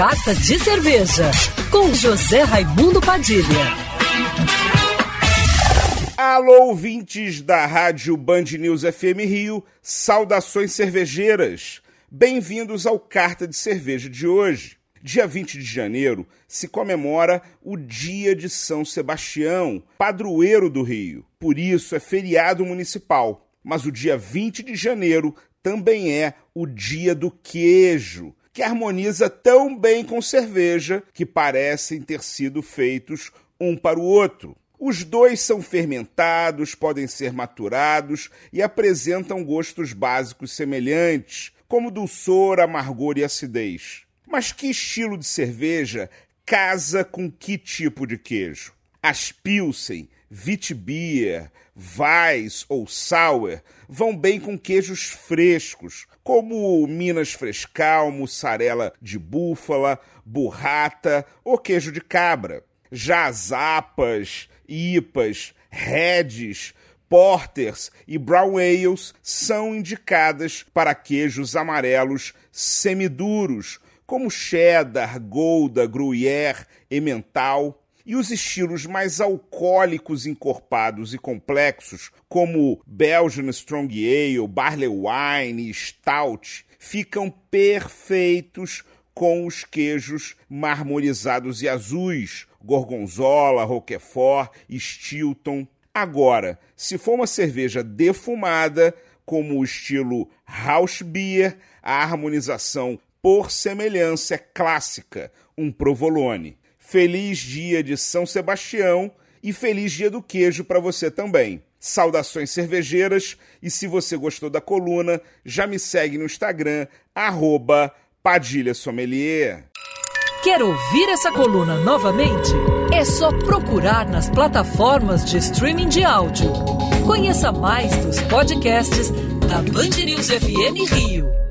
Carta de Cerveja, com José Raimundo Padilha. Alô, ouvintes da Rádio Band News FM Rio, saudações cervejeiras. Bem-vindos ao Carta de Cerveja de hoje. Dia 20 de janeiro se comemora o Dia de São Sebastião, padroeiro do Rio. Por isso é feriado municipal. Mas o dia 20 de janeiro também é o Dia do Queijo, que harmoniza tão bem com cerveja que parecem ter sido feitos um para o outro. Os dois são fermentados, podem ser maturados e apresentam gostos básicos semelhantes, como dulçor, amargor e acidez. Mas que estilo de cerveja casa com que tipo de queijo? As Pilsen, Witbier, Weiss ou Sour vão bem com queijos frescos, como Minas Frescal, mussarela de búfala, burrata ou queijo de cabra. Já as APAs, IPAs, Reds, Porters e Brown Ales são indicadas para queijos amarelos semiduros, como cheddar, gouda, gruyère, emmental. E os estilos mais alcoólicos encorpados e complexos, como Belgian Strong Ale, Barley Wine e Stout, ficam perfeitos com os queijos marmorizados e azuis, gorgonzola, roquefort, stilton. Agora, se for uma cerveja defumada, como o estilo House Beer, a harmonização por semelhança é clássica, um provolone. Feliz dia de São Sebastião e feliz dia do queijo para você também. Saudações cervejeiras e se você gostou da coluna, já me segue no Instagram, arroba Padilha Sommelier. Quer ouvir essa coluna novamente? É só procurar nas plataformas de streaming de áudio. Conheça mais dos podcasts da Band News FM Rio.